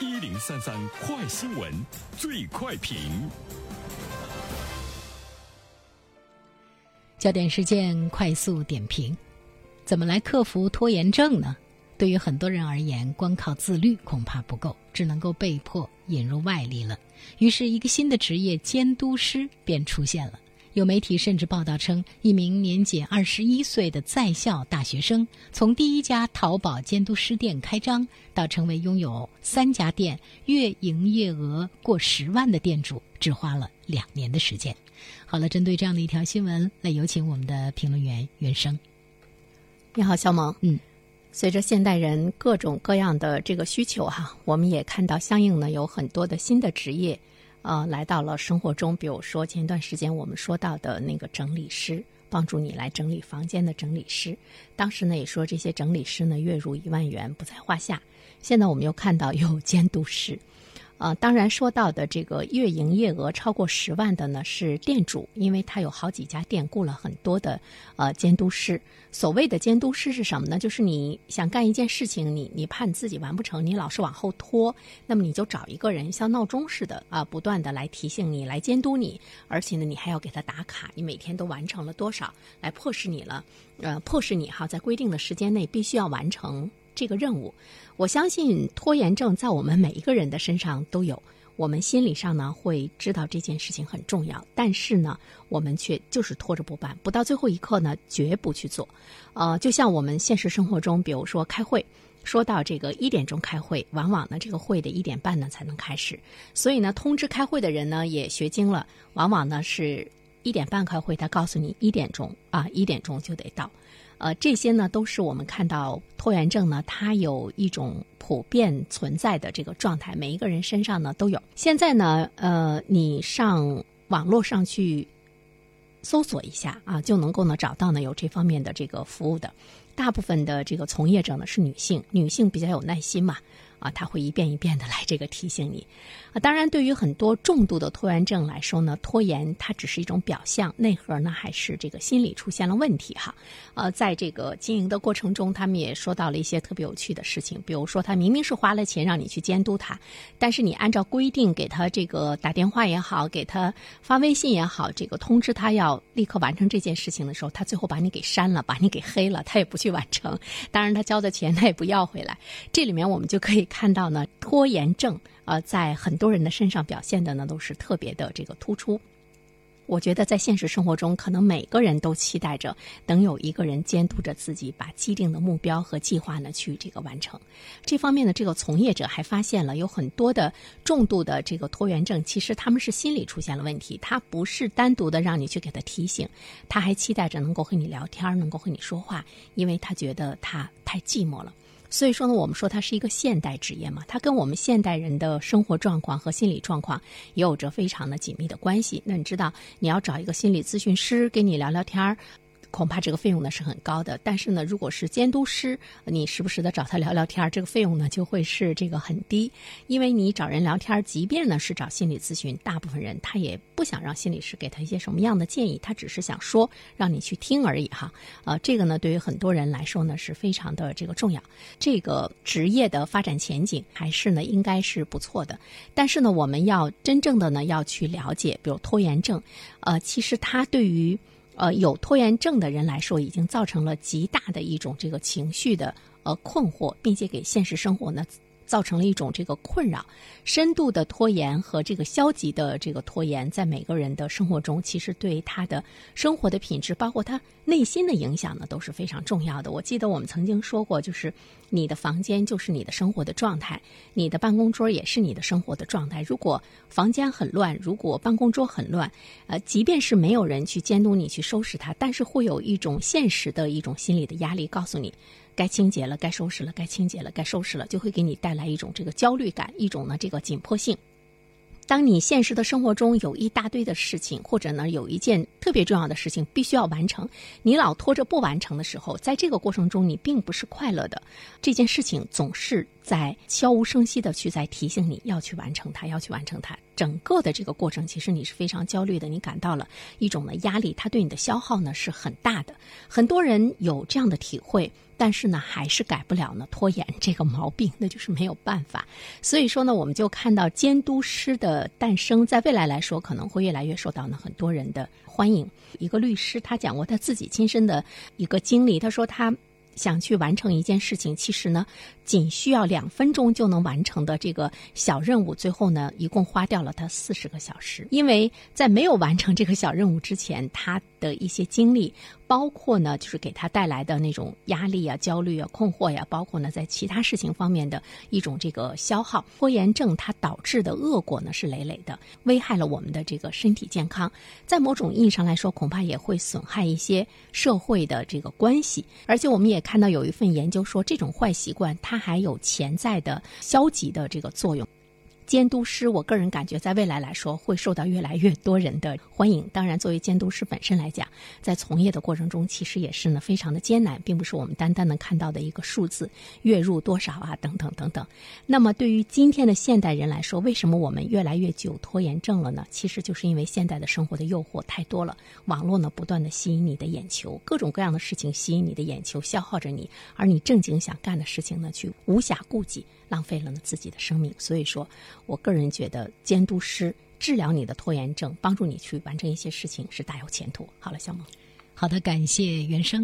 一零三三快新闻，最快评。焦点事件快速点评：怎么来克服拖延症呢？对于很多人而言，光靠自律恐怕不够，只能够被迫引入外力了。于是，一个新的职业——监督师便出现了。有媒体甚至报道称，一名年仅二十一岁的在校大学生，从第一家淘宝监督师店开张，到成为拥有三家店、月营业额过十万的店主，只花了两年的时间。好了，针对这样的一条新闻，来有请我们的评论员袁生。你好，肖萌。嗯，随着现代人各种各样的这个需求哈，我们也看到相应呢有很多的新的职业。呃，来到了生活中，比如说前段时间我们说到的那个整理师，帮助你来整理房间的整理师，当时呢也说这些整理师呢月入一万元不在话下。现在我们又看到有监督师。呃，当然说到的这个月营业额超过十万的呢是店主，因为他有好几家店，雇了很多的呃监督师。所谓的监督师是什么呢？就是你想干一件事情，你你怕你自己完不成，你老是往后拖，那么你就找一个人像闹钟似的啊，不断的来提醒你，来监督你，而且呢，你还要给他打卡，你每天都完成了多少，来迫使你了，呃，迫使你哈，在规定的时间内必须要完成。这个任务，我相信拖延症在我们每一个人的身上都有。我们心理上呢会知道这件事情很重要，但是呢，我们却就是拖着不办，不到最后一刻呢，绝不去做。呃，就像我们现实生活中，比如说开会，说到这个一点钟开会，往往呢这个会的一点半呢才能开始，所以呢，通知开会的人呢也学精了，往往呢是一点半开会，他告诉你一点钟啊，一点钟就得到。呃，这些呢都是我们看到拖延症呢，它有一种普遍存在的这个状态，每一个人身上呢都有。现在呢，呃，你上网络上去搜索一下啊，就能够呢找到呢有这方面的这个服务的。大部分的这个从业者呢是女性，女性比较有耐心嘛。啊，他会一遍一遍的来这个提醒你，啊，当然，对于很多重度的拖延症来说呢，拖延它只是一种表象，内核呢还是这个心理出现了问题哈。呃，在这个经营的过程中，他们也说到了一些特别有趣的事情，比如说他明明是花了钱让你去监督他，但是你按照规定给他这个打电话也好，给他发微信也好，这个通知他要立刻完成这件事情的时候，他最后把你给删了，把你给黑了，他也不去完成。当然，他交的钱他也不要回来。这里面我们就可以。看到呢，拖延症呃，在很多人的身上表现的呢，都是特别的这个突出。我觉得在现实生活中，可能每个人都期待着能有一个人监督着自己，把既定的目标和计划呢去这个完成。这方面的这个从业者还发现了有很多的重度的这个拖延症，其实他们是心理出现了问题，他不是单独的让你去给他提醒，他还期待着能够和你聊天，能够和你说话，因为他觉得他太寂寞了。所以说呢，我们说它是一个现代职业嘛，它跟我们现代人的生活状况和心理状况也有着非常的紧密的关系。那你知道，你要找一个心理咨询师跟你聊聊天儿。恐怕这个费用呢是很高的，但是呢，如果是监督师，你时不时的找他聊聊天，这个费用呢就会是这个很低，因为你找人聊天，即便呢是找心理咨询，大部分人他也不想让心理师给他一些什么样的建议，他只是想说让你去听而已哈。呃，这个呢对于很多人来说呢是非常的这个重要，这个职业的发展前景还是呢应该是不错的，但是呢我们要真正的呢要去了解，比如拖延症，呃，其实它对于呃，有拖延症的人来说，已经造成了极大的一种这个情绪的呃困惑，并且给现实生活呢。造成了一种这个困扰，深度的拖延和这个消极的这个拖延，在每个人的生活中，其实对他的生活的品质，包括他内心的影响呢，都是非常重要的。我记得我们曾经说过，就是你的房间就是你的生活的状态，你的办公桌也是你的生活的状态。如果房间很乱，如果办公桌很乱，呃，即便是没有人去监督你去收拾它，但是会有一种现实的一种心理的压力，告诉你。该清洁了，该收拾了，该清洁了，该收拾了，就会给你带来一种这个焦虑感，一种呢这个紧迫性。当你现实的生活中有一大堆的事情，或者呢有一件特别重要的事情必须要完成，你老拖着不完成的时候，在这个过程中你并不是快乐的。这件事情总是在悄无声息的去在提醒你要去完成它，要去完成它。整个的这个过程，其实你是非常焦虑的，你感到了一种的压力，它对你的消耗呢是很大的。很多人有这样的体会，但是呢，还是改不了呢拖延这个毛病，那就是没有办法。所以说呢，我们就看到监督师的诞生，在未来来说，可能会越来越受到呢很多人的欢迎。一个律师他讲过他自己亲身的一个经历，他说他想去完成一件事情，其实呢。仅需要两分钟就能完成的这个小任务，最后呢，一共花掉了他四十个小时。因为在没有完成这个小任务之前，他的一些经历，包括呢，就是给他带来的那种压力啊、焦虑啊、困惑呀，包括呢，在其他事情方面的一种这个消耗。拖延症它导致的恶果呢是累累的，危害了我们的这个身体健康。在某种意义上来说，恐怕也会损害一些社会的这个关系。而且我们也看到有一份研究说，这种坏习惯它。还有潜在的消极的这个作用。监督师，我个人感觉，在未来来说会受到越来越多人的欢迎。当然，作为监督师本身来讲，在从业的过程中，其实也是呢非常的艰难，并不是我们单单能看到的一个数字，月入多少啊，等等等等。那么，对于今天的现代人来说，为什么我们越来越久拖延症了呢？其实就是因为现代的生活的诱惑太多了，网络呢不断的吸引你的眼球，各种各样的事情吸引你的眼球，消耗着你，而你正经想干的事情呢，却无暇顾及。浪费了呢自己的生命，所以说，我个人觉得监督师治疗你的拖延症，帮助你去完成一些事情是大有前途。好了，小萌，好的，感谢原生。